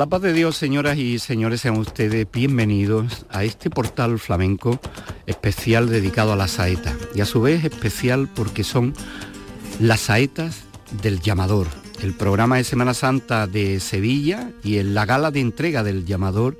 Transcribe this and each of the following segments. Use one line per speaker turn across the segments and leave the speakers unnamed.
La paz de Dios, señoras y señores, sean ustedes bienvenidos a este portal flamenco especial dedicado a la saeta. Y a su vez especial porque son las saetas del llamador, el programa de Semana Santa de Sevilla y en la gala de entrega del llamador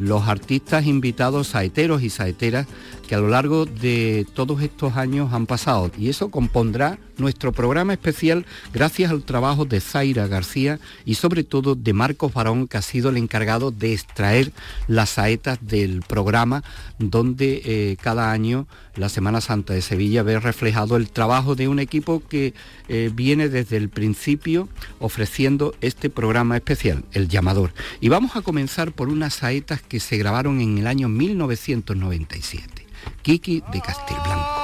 los artistas invitados saeteros y saeteras que a lo largo de todos estos años han pasado. Y eso compondrá nuestro programa especial gracias al trabajo de Zaira García y sobre todo de Marcos Barón, que ha sido el encargado de extraer las saetas del programa, donde eh, cada año la Semana Santa de Sevilla ve reflejado el trabajo de un equipo que eh, viene desde el principio ofreciendo este programa especial, El Llamador. Y vamos a comenzar por unas saetas que se grabaron en el año 1997. Kiki de Castilblanco.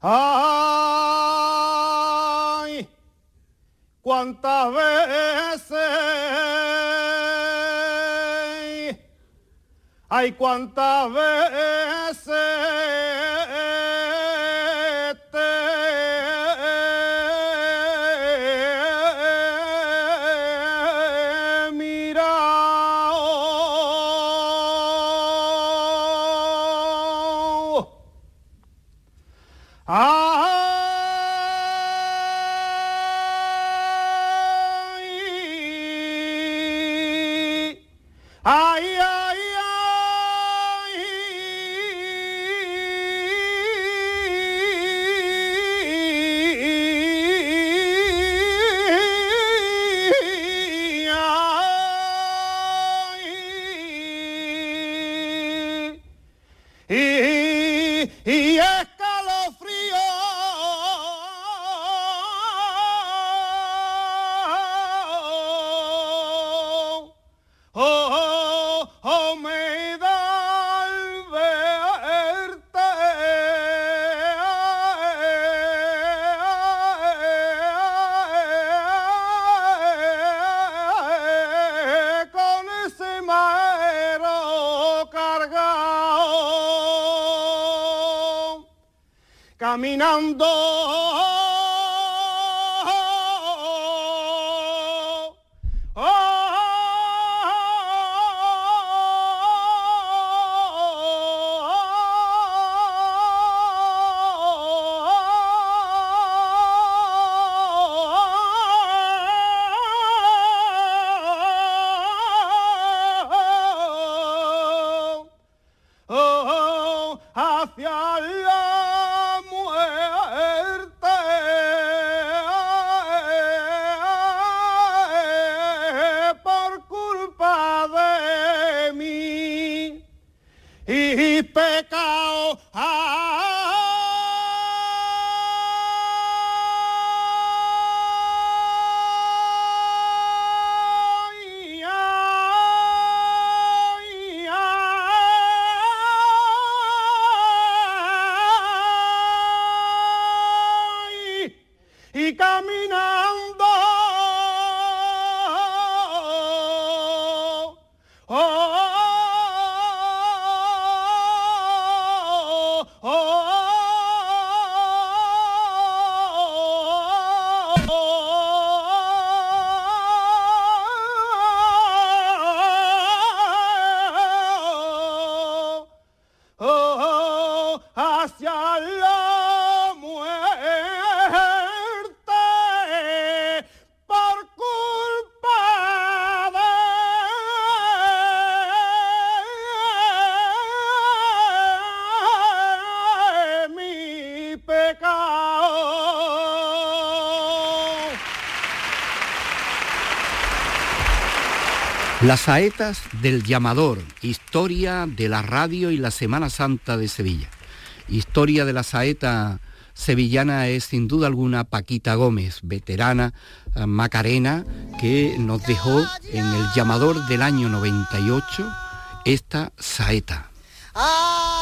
Ay, cuántas veces, ay, cuántas veces.
Las saetas del llamador, historia de la radio y la Semana Santa de Sevilla. Historia de la saeta sevillana es sin duda alguna Paquita Gómez, veterana eh, macarena, que nos dejó en el llamador del año 98 esta saeta. Ah,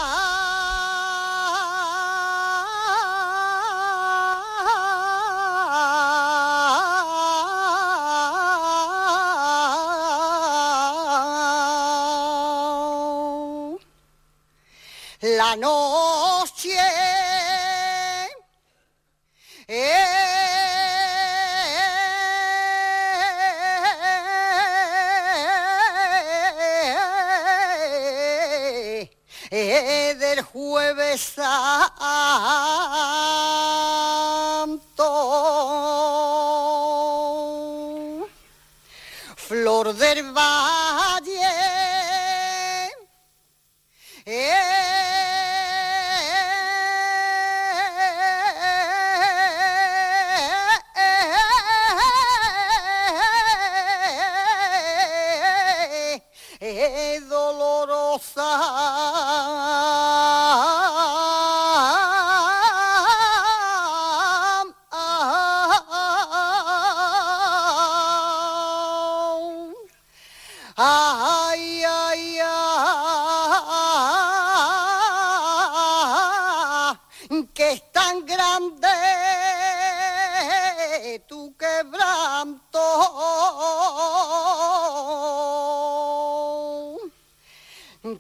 la noche eh, eh, del
jueves santo.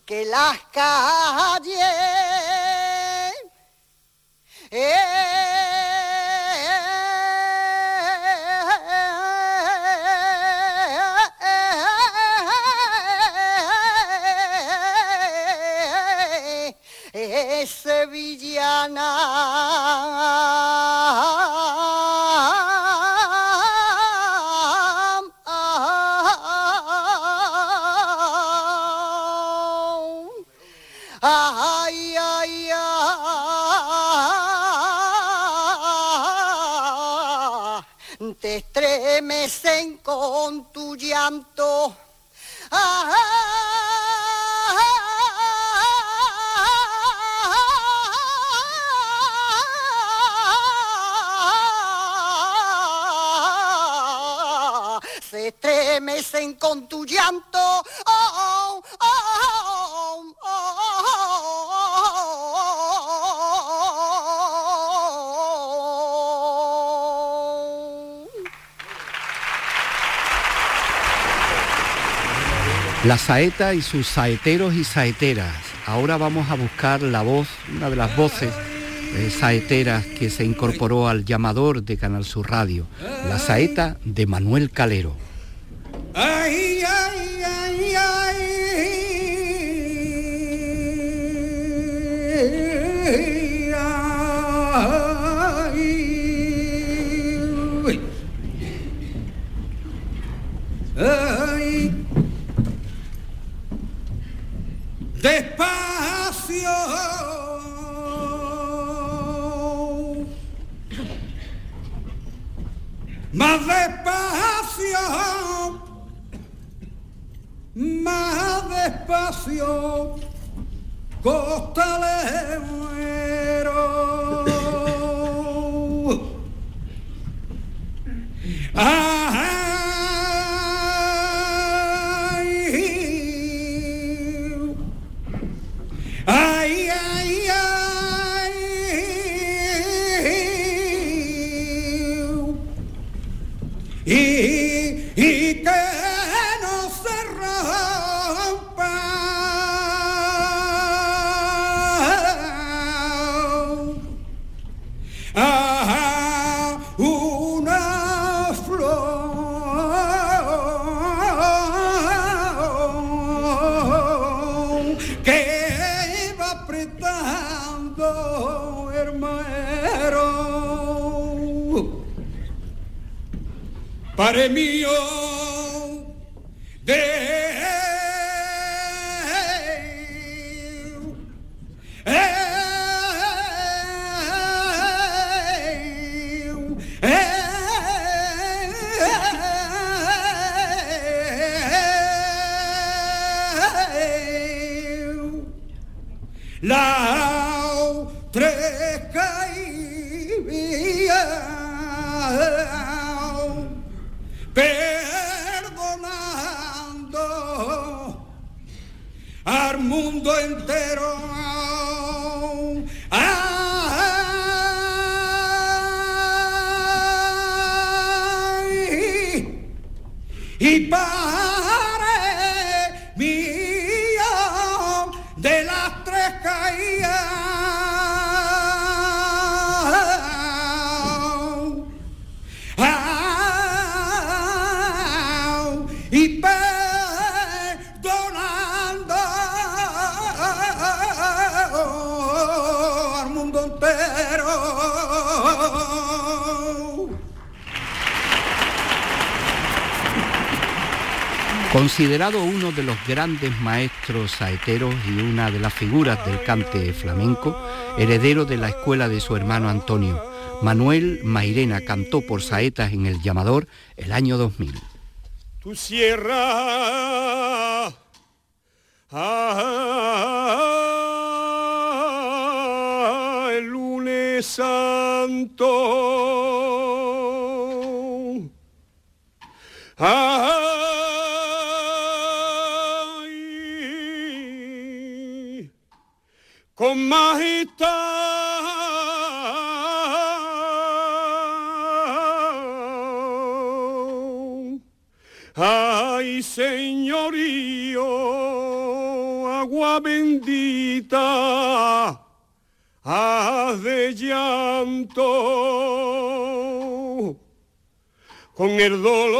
Con La saeta y sus saeteros y saeteras. Ahora vamos a buscar la voz, una de las voces eh, saeteras que se incorporó al llamador de Canal Sur Radio, la saeta de Manuel Calero.
más despacio, más despacio, costalero. Ah, y
Considerado uno de los grandes maestros saeteros y una de las figuras del cante flamenco, heredero de la escuela de su hermano Antonio, Manuel Mairena cantó por saetas en el llamador el año 2000.
Tu sierra ah, el lunes santo con el dolor.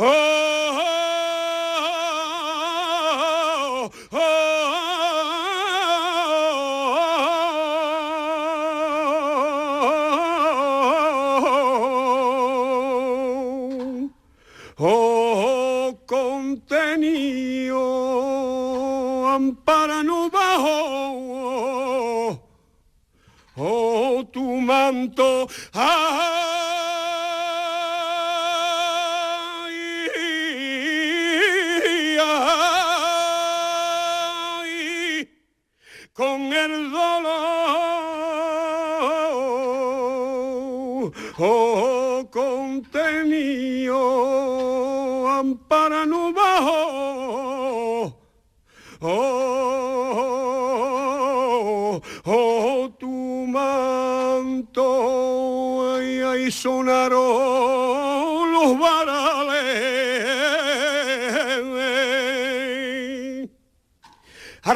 Oh, oh,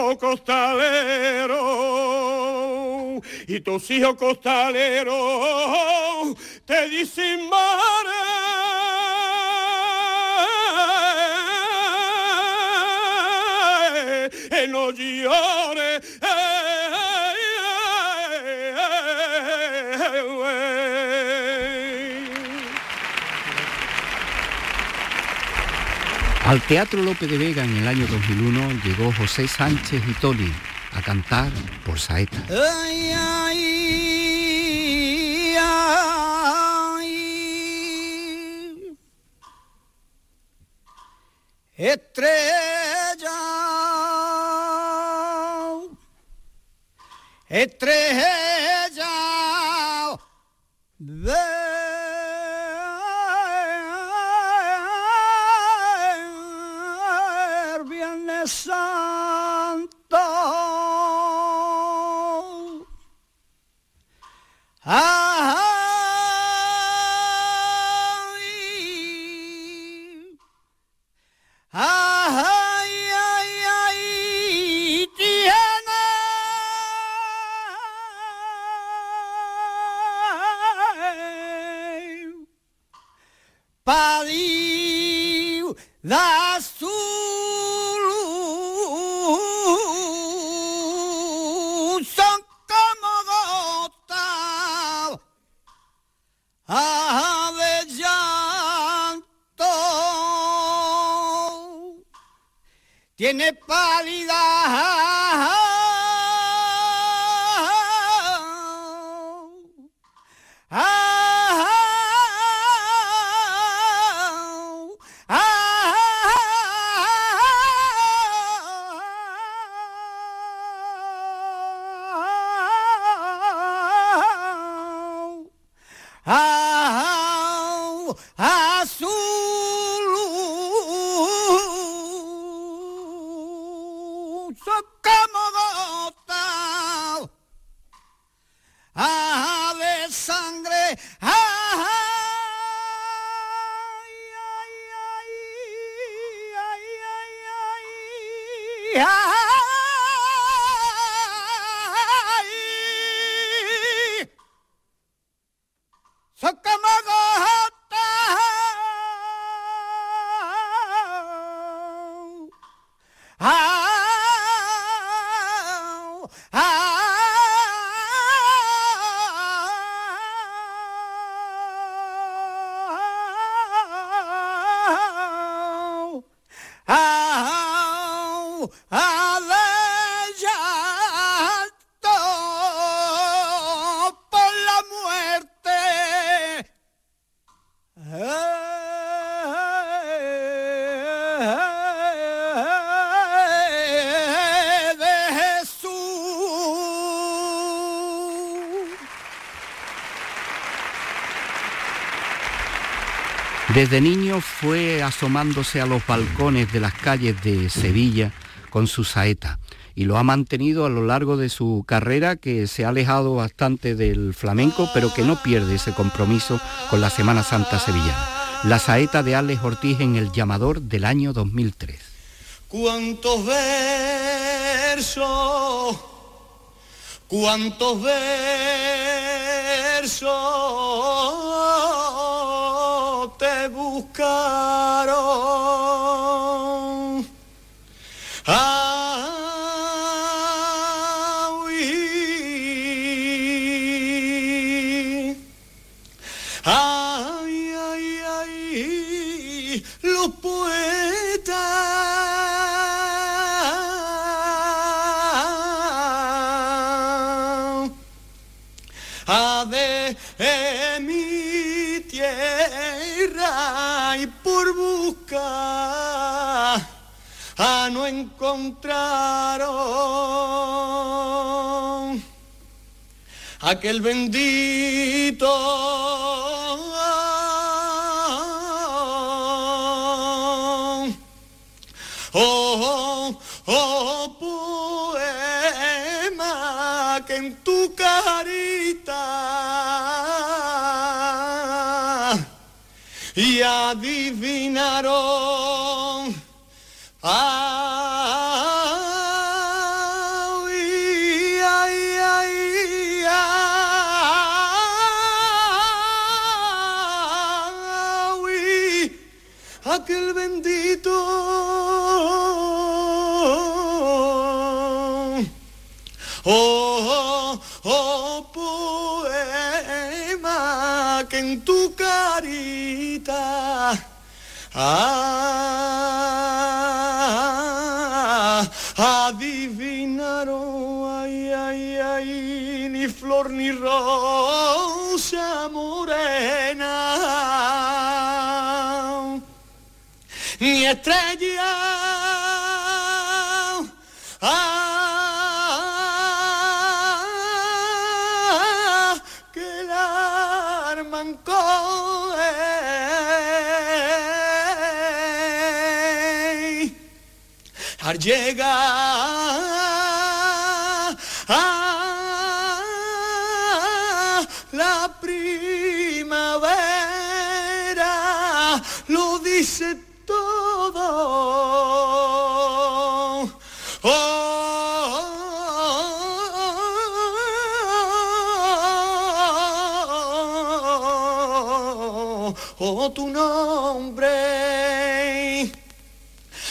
oh, oh, costalero y tus hijos costaleros te dicen mare, eh, no llores.
Al Teatro Lope de Vega en el año 2001 llegó José Sánchez y a cantar por saeta.
Estrella
Desde niño fue asomándose a los balcones de las calles de Sevilla con su saeta y lo ha mantenido a lo largo de su carrera que se ha alejado bastante del flamenco pero que no pierde ese compromiso con la Semana Santa sevillana. La saeta de Alex Ortiz en El Llamador del año 2003.
¿Cuántos versos? ¿Cuántos versos? Encontraron aquel bendito oh, oh, poema que en tu carita y adivinaron. Oh, oh, poema que en tu carita ah, adivinaron, ay, ay, ay, ni flor ni rosa morena, ni estrella. Al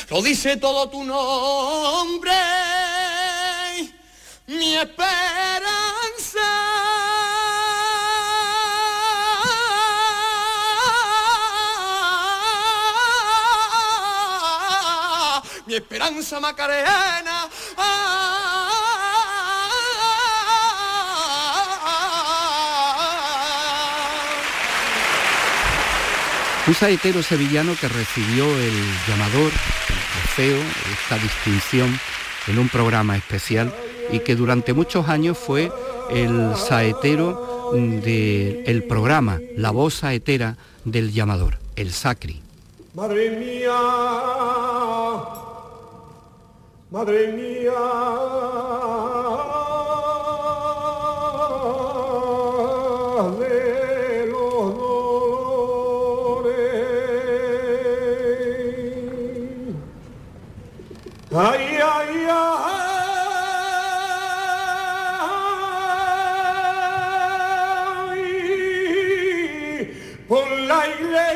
lo dice todo tu nombre, mi esperanza. Mi esperanza macarena.
Un saetero sevillano que recibió el llamador, esta distinción en un programa especial y que durante muchos años fue el saetero del programa, la voz saetera del llamador, el sacri.
Madre mía, madre mía.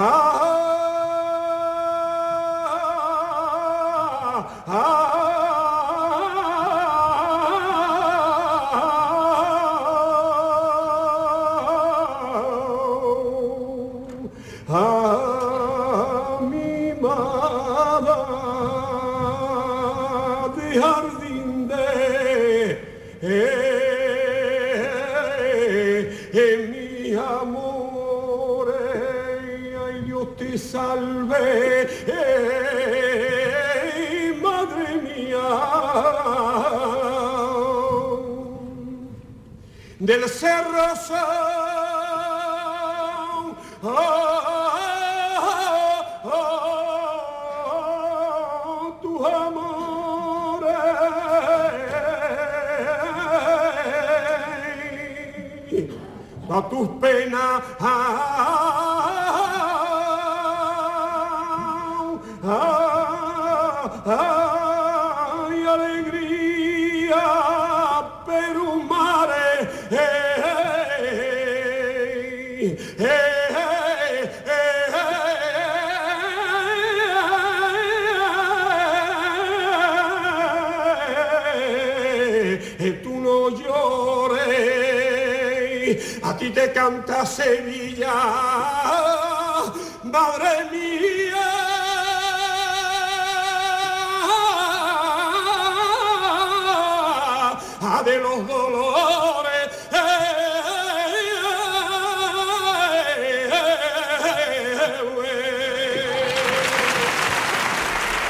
Ah, del cerro San, ah, ah, ah, tus amores, a tus penas, te canta Sevilla, madre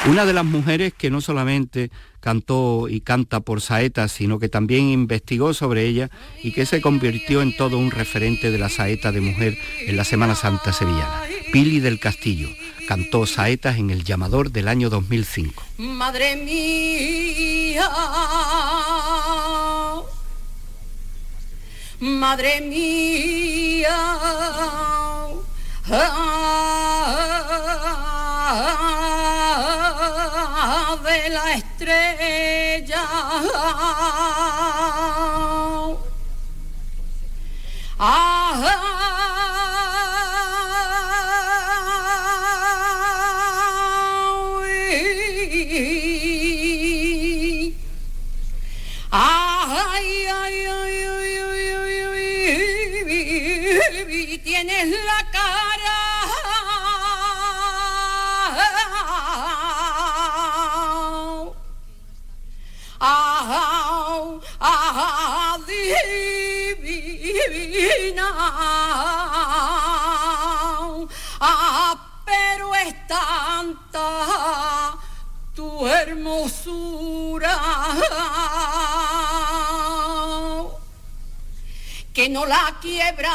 Una de las mujeres que no solamente cantó y canta por saetas, sino que también investigó sobre ella y que se convirtió en todo un referente de la saeta de mujer en la Semana Santa sevillana. Pili del Castillo cantó saetas en el llamador del año 2005.
Madre mía, madre mía, ah, de la estrella. Ay, ay, ay. adivina. Pero es tanta tu hermosura que no la quiebra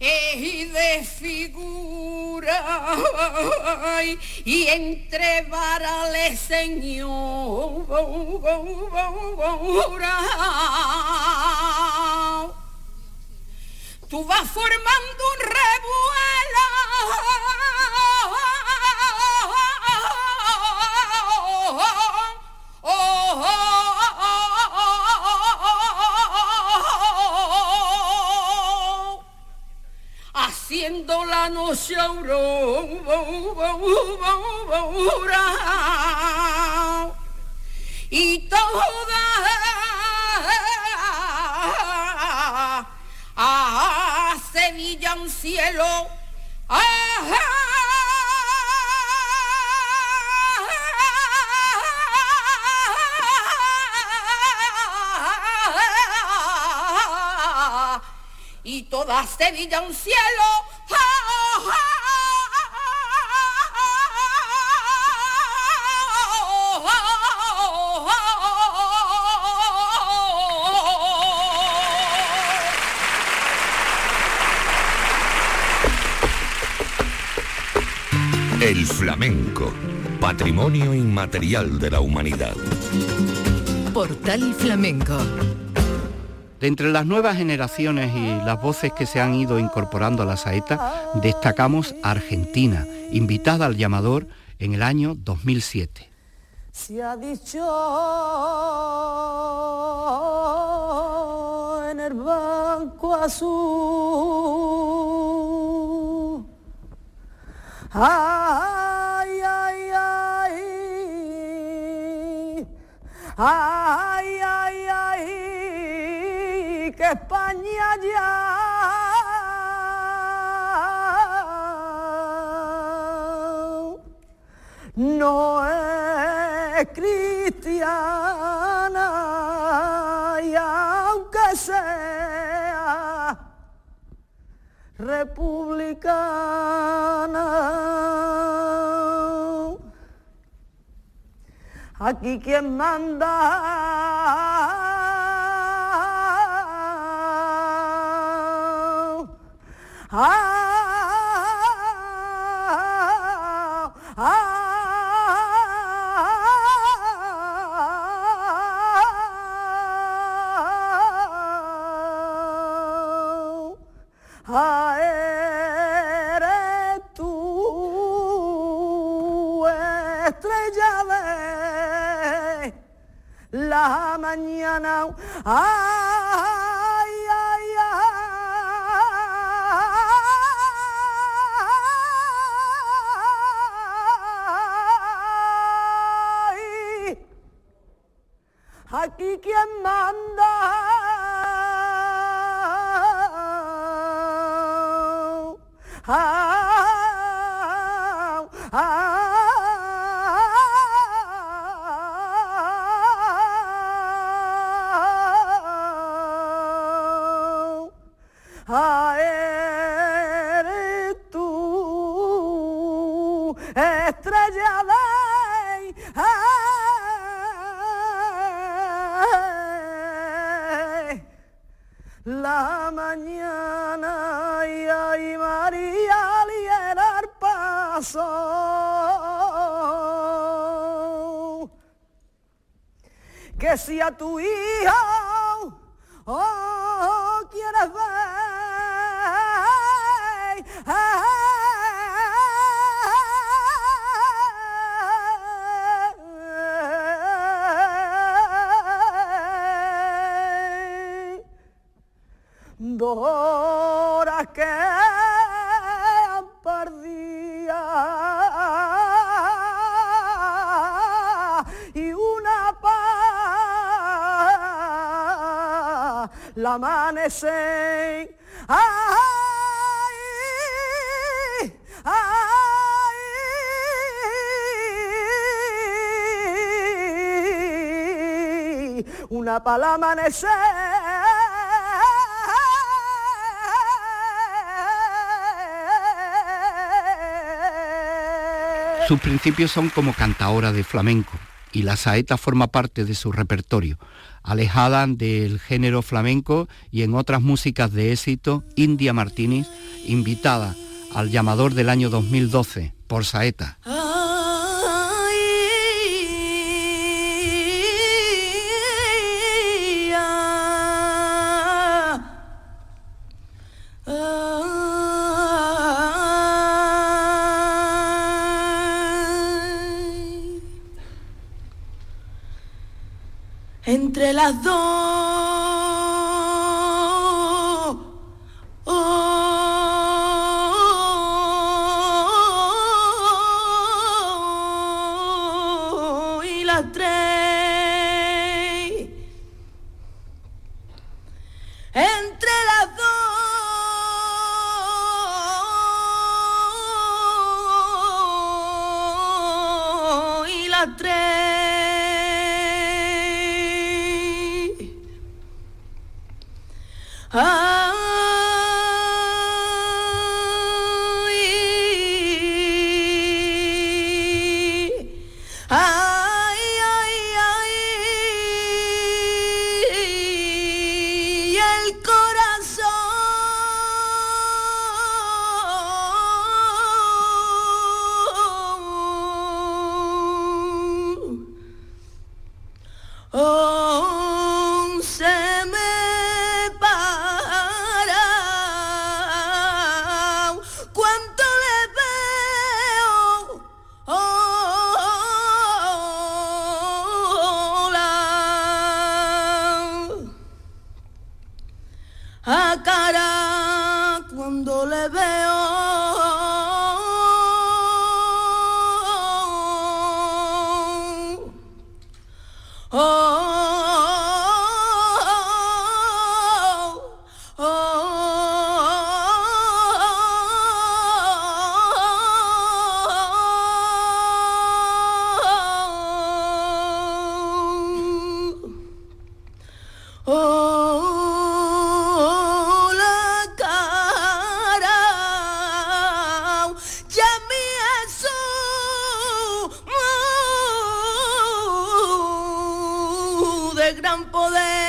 y de figura. Y entre señor. Tú vas formando un revuelo y toda a Sevilla un cielo. Y toda Sevilla un cielo
El flamenco, patrimonio inmaterial de la humanidad.
Portal Flamenco.
De entre las nuevas generaciones y las voces que se han ido incorporando a la saeta, destacamos a Argentina, invitada al llamador en el año 2007.
Se ha dicho en el banco azul. Ay, ay, ay. Ay, ay, ay. Que España ya no es cristiana republicana, aquí quien manda. Ah, mañana. Ay, ay, ay. Aquí quien Que si a tu hijo oh, quieres ver, dos amanecer. Ay, ay, una pala amanecer.
Sus principios son como cantaora de flamenco y la saeta forma parte de su repertorio, alejada del género flamenco y en otras músicas de éxito, India Martínez, invitada al llamador del año 2012 por Saeta.
atrás. gran poder.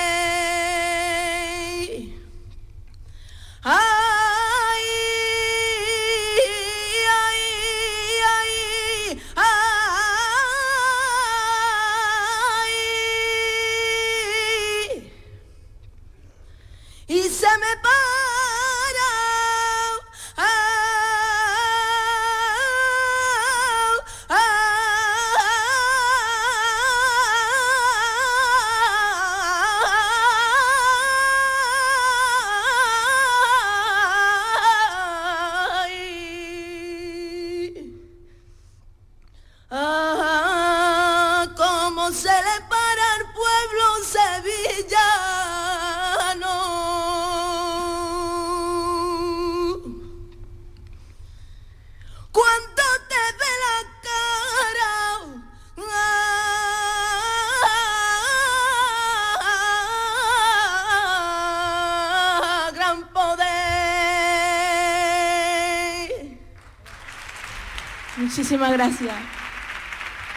Muchísimas gracias.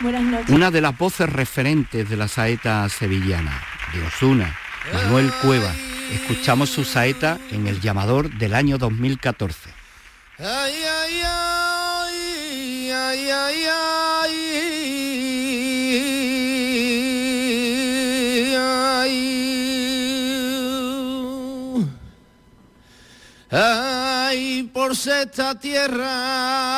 Buenas noches.
Una de las voces referentes de la saeta sevillana, de Osuna, Manuel Cueva. Escuchamos su saeta en el llamador del año 2014.
Ay, por esta tierra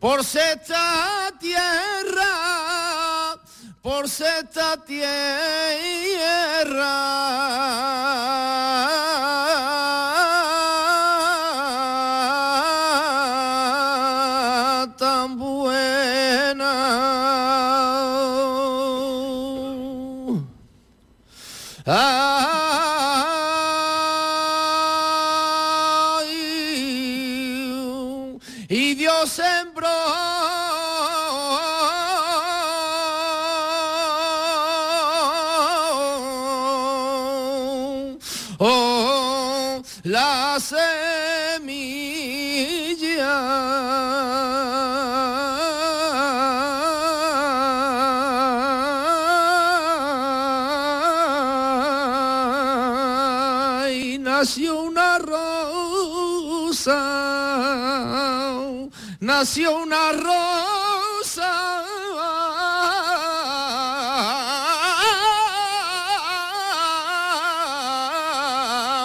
por esta tierra, por esta tierra. Nació una rosa.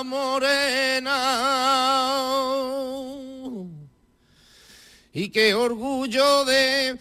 morena y qué orgullo de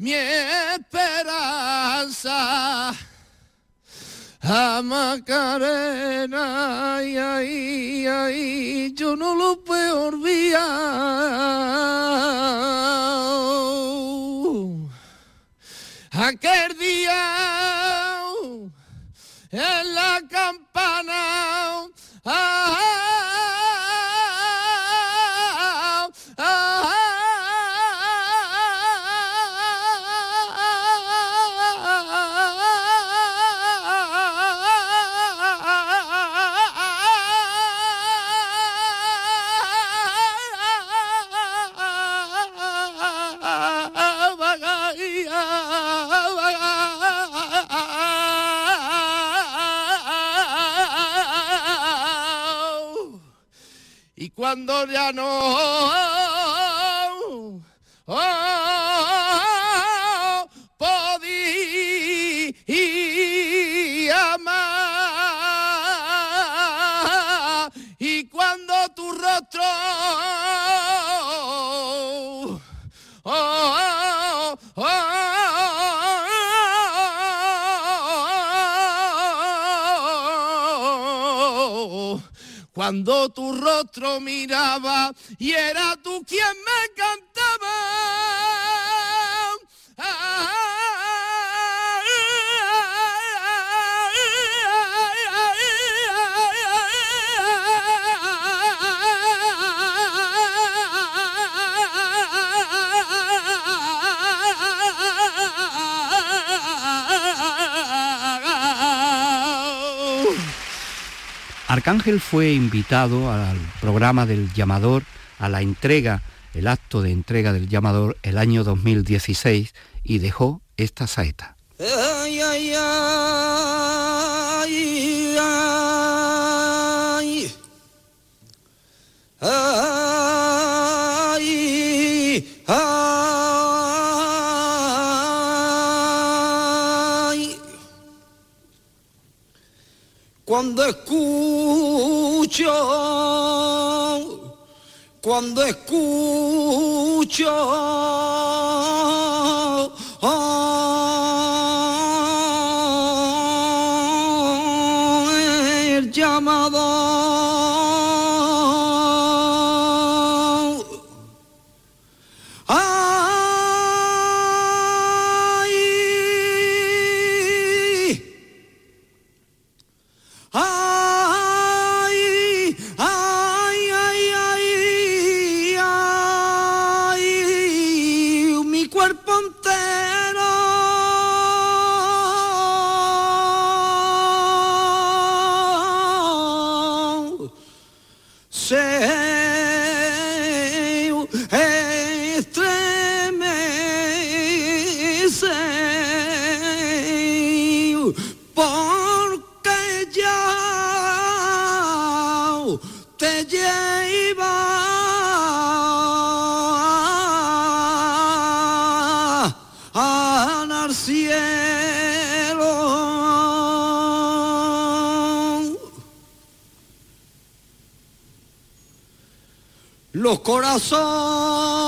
mi esperanza. A Macarena, ay, ay, ay, yo no lo puedo olvidar. Aquel día cuando ya no. Oh, cuando tu rostro miraba y era tú quien me cantaba.
Arcángel fue invitado al programa del llamador, a la entrega, el acto de entrega del llamador el año 2016 y dejó esta saeta.
Cuando escucho
cuando escucho. Cielo. los corazones.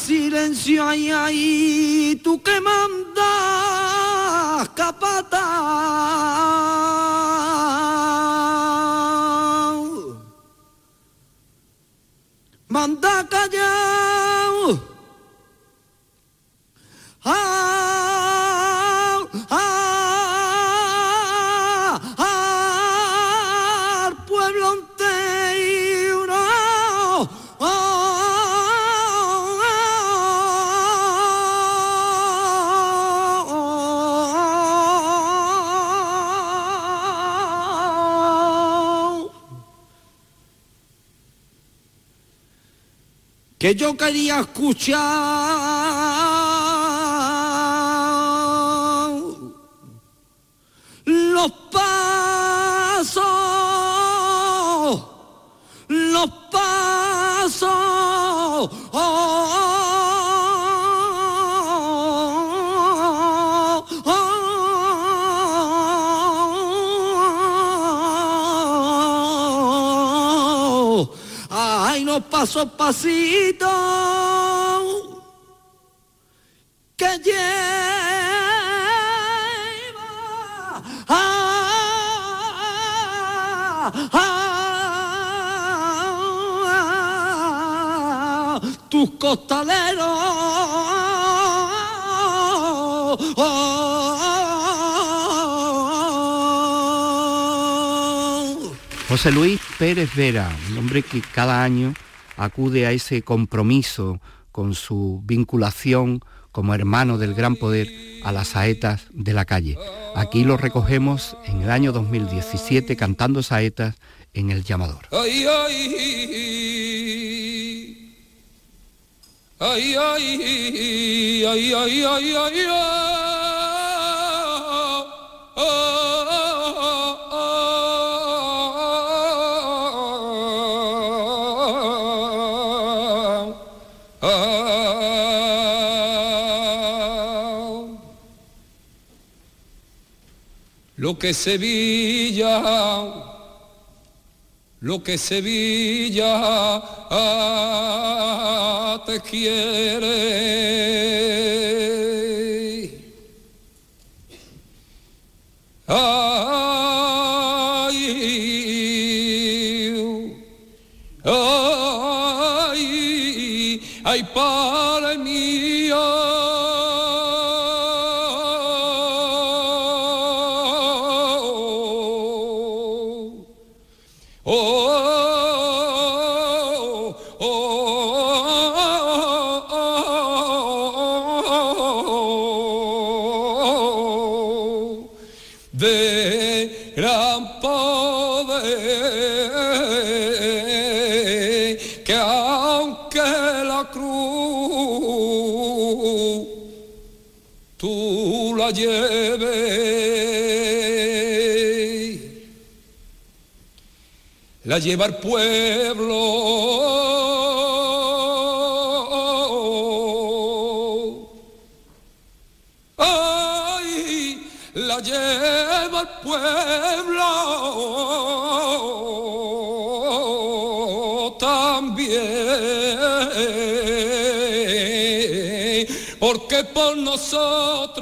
Silencio ay ay tú que mandas capataz yo quería escuchar los pasos, los pasos. Ay, no paso pasito a, tus costaleros.
José Luis Pérez Vera, un hombre que cada año acude a ese compromiso con su vinculación como hermano del gran poder a las saetas de la calle. Aquí lo recogemos en el año 2017 cantando saetas en el llamador.
Lo que Sevilla, lo que Sevilla ah, te quiere. Ay, ay, ay, Padre la lleves la lleva el pueblo. Ay, la lleva el pueblo también, porque por nosotros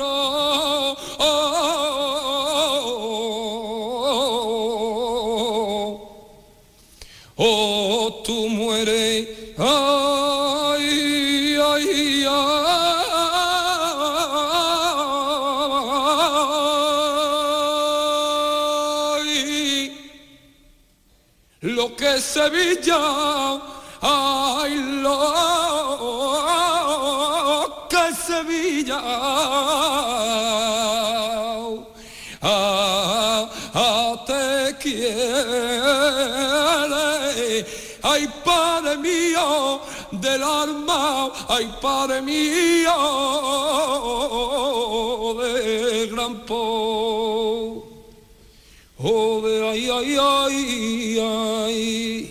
Sevilla, ay, lo que Sevilla. Ah, ah, te quiere, ay Padre mío del alma, ay Padre mío de gran po, oh ay ay ay ay,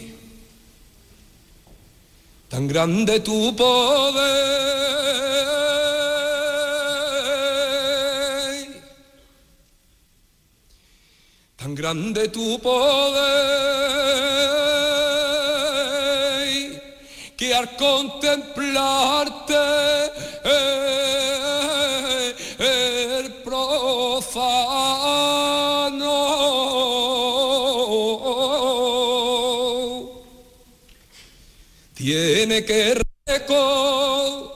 tan grande tu poder. tan grande tu poder que al contemplarte tiene que reco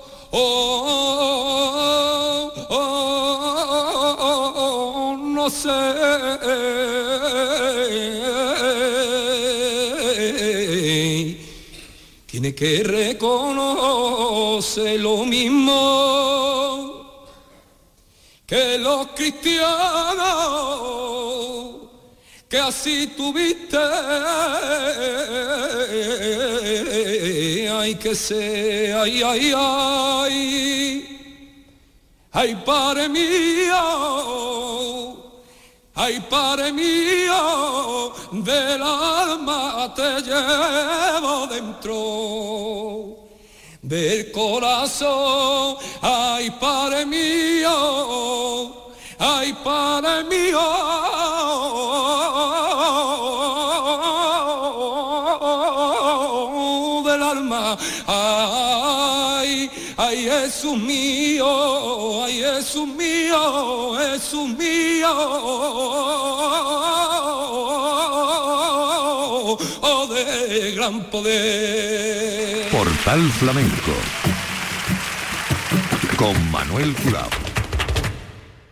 tiene que reconocer lo mismo que los cristianos que así tuviste. Ay que sé ay ay ay. Ay padre mío. Ay, Padre mío, del alma te llevo dentro. Del corazón. Ay, Padre mío, ay, Padre mío Jesús mío, ay, Jesús mío, Jesús mío. Oh, de gran poder.
Portal Flamenco con Manuel Curao.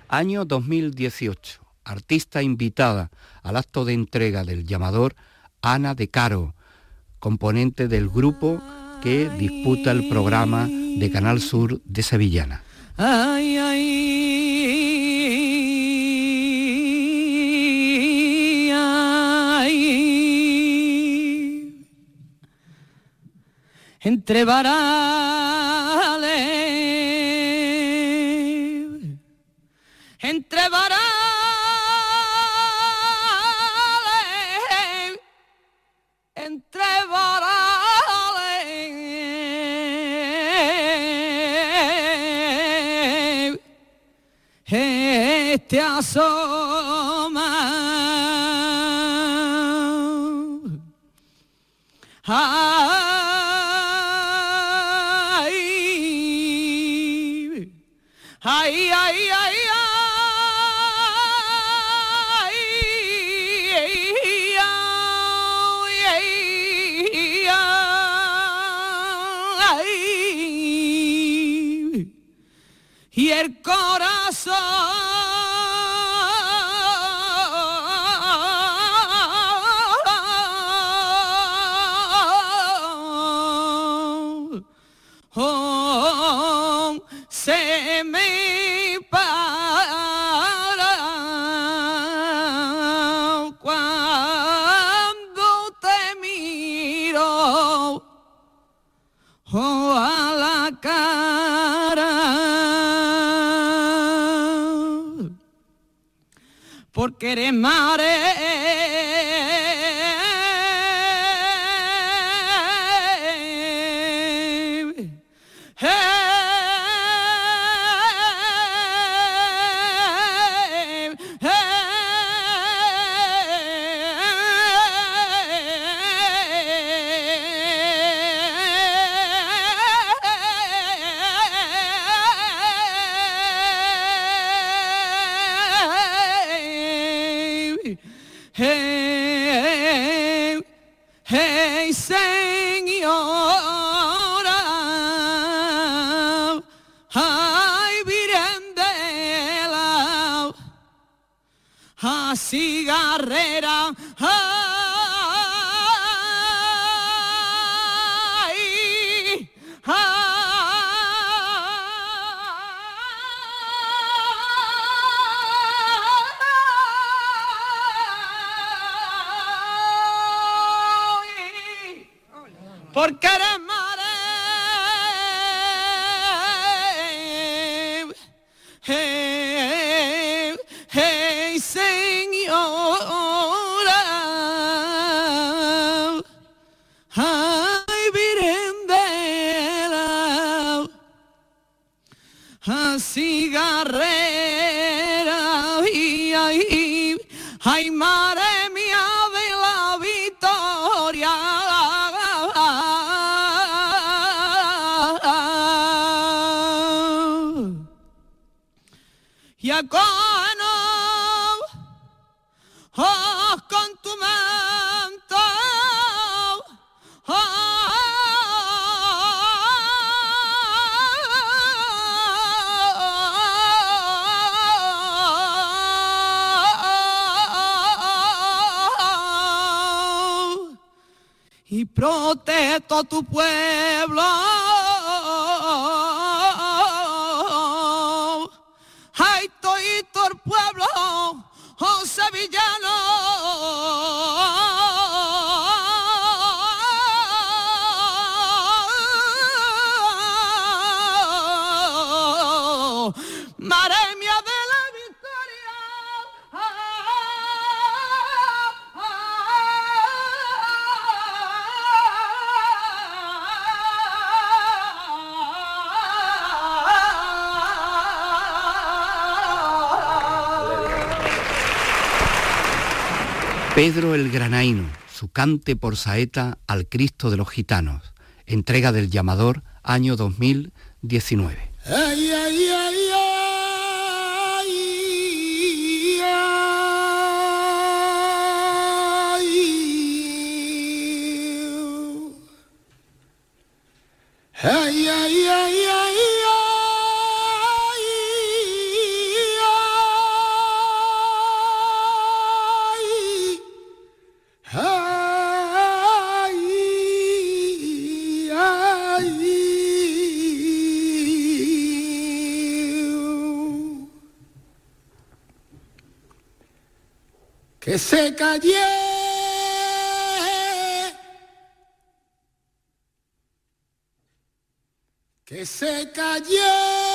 Año 2018. Artista invitada al acto de entrega del llamador Ana de Caro, componente del grupo que disputa el programa de Canal Sur de Sevillana.
Ay, ay, ay. Entre varales, Este asoma. Ay, porque eres mare. Cigarrera. Y a cono, oh, con tu manto, oh, y protesto a tu pueblo. Pueblo, oh sevillano.
Pedro el Granaíno, su cante por saeta al Cristo de los Gitanos, entrega del llamador año 2019.
Ay, ay, ay, se calle que se calle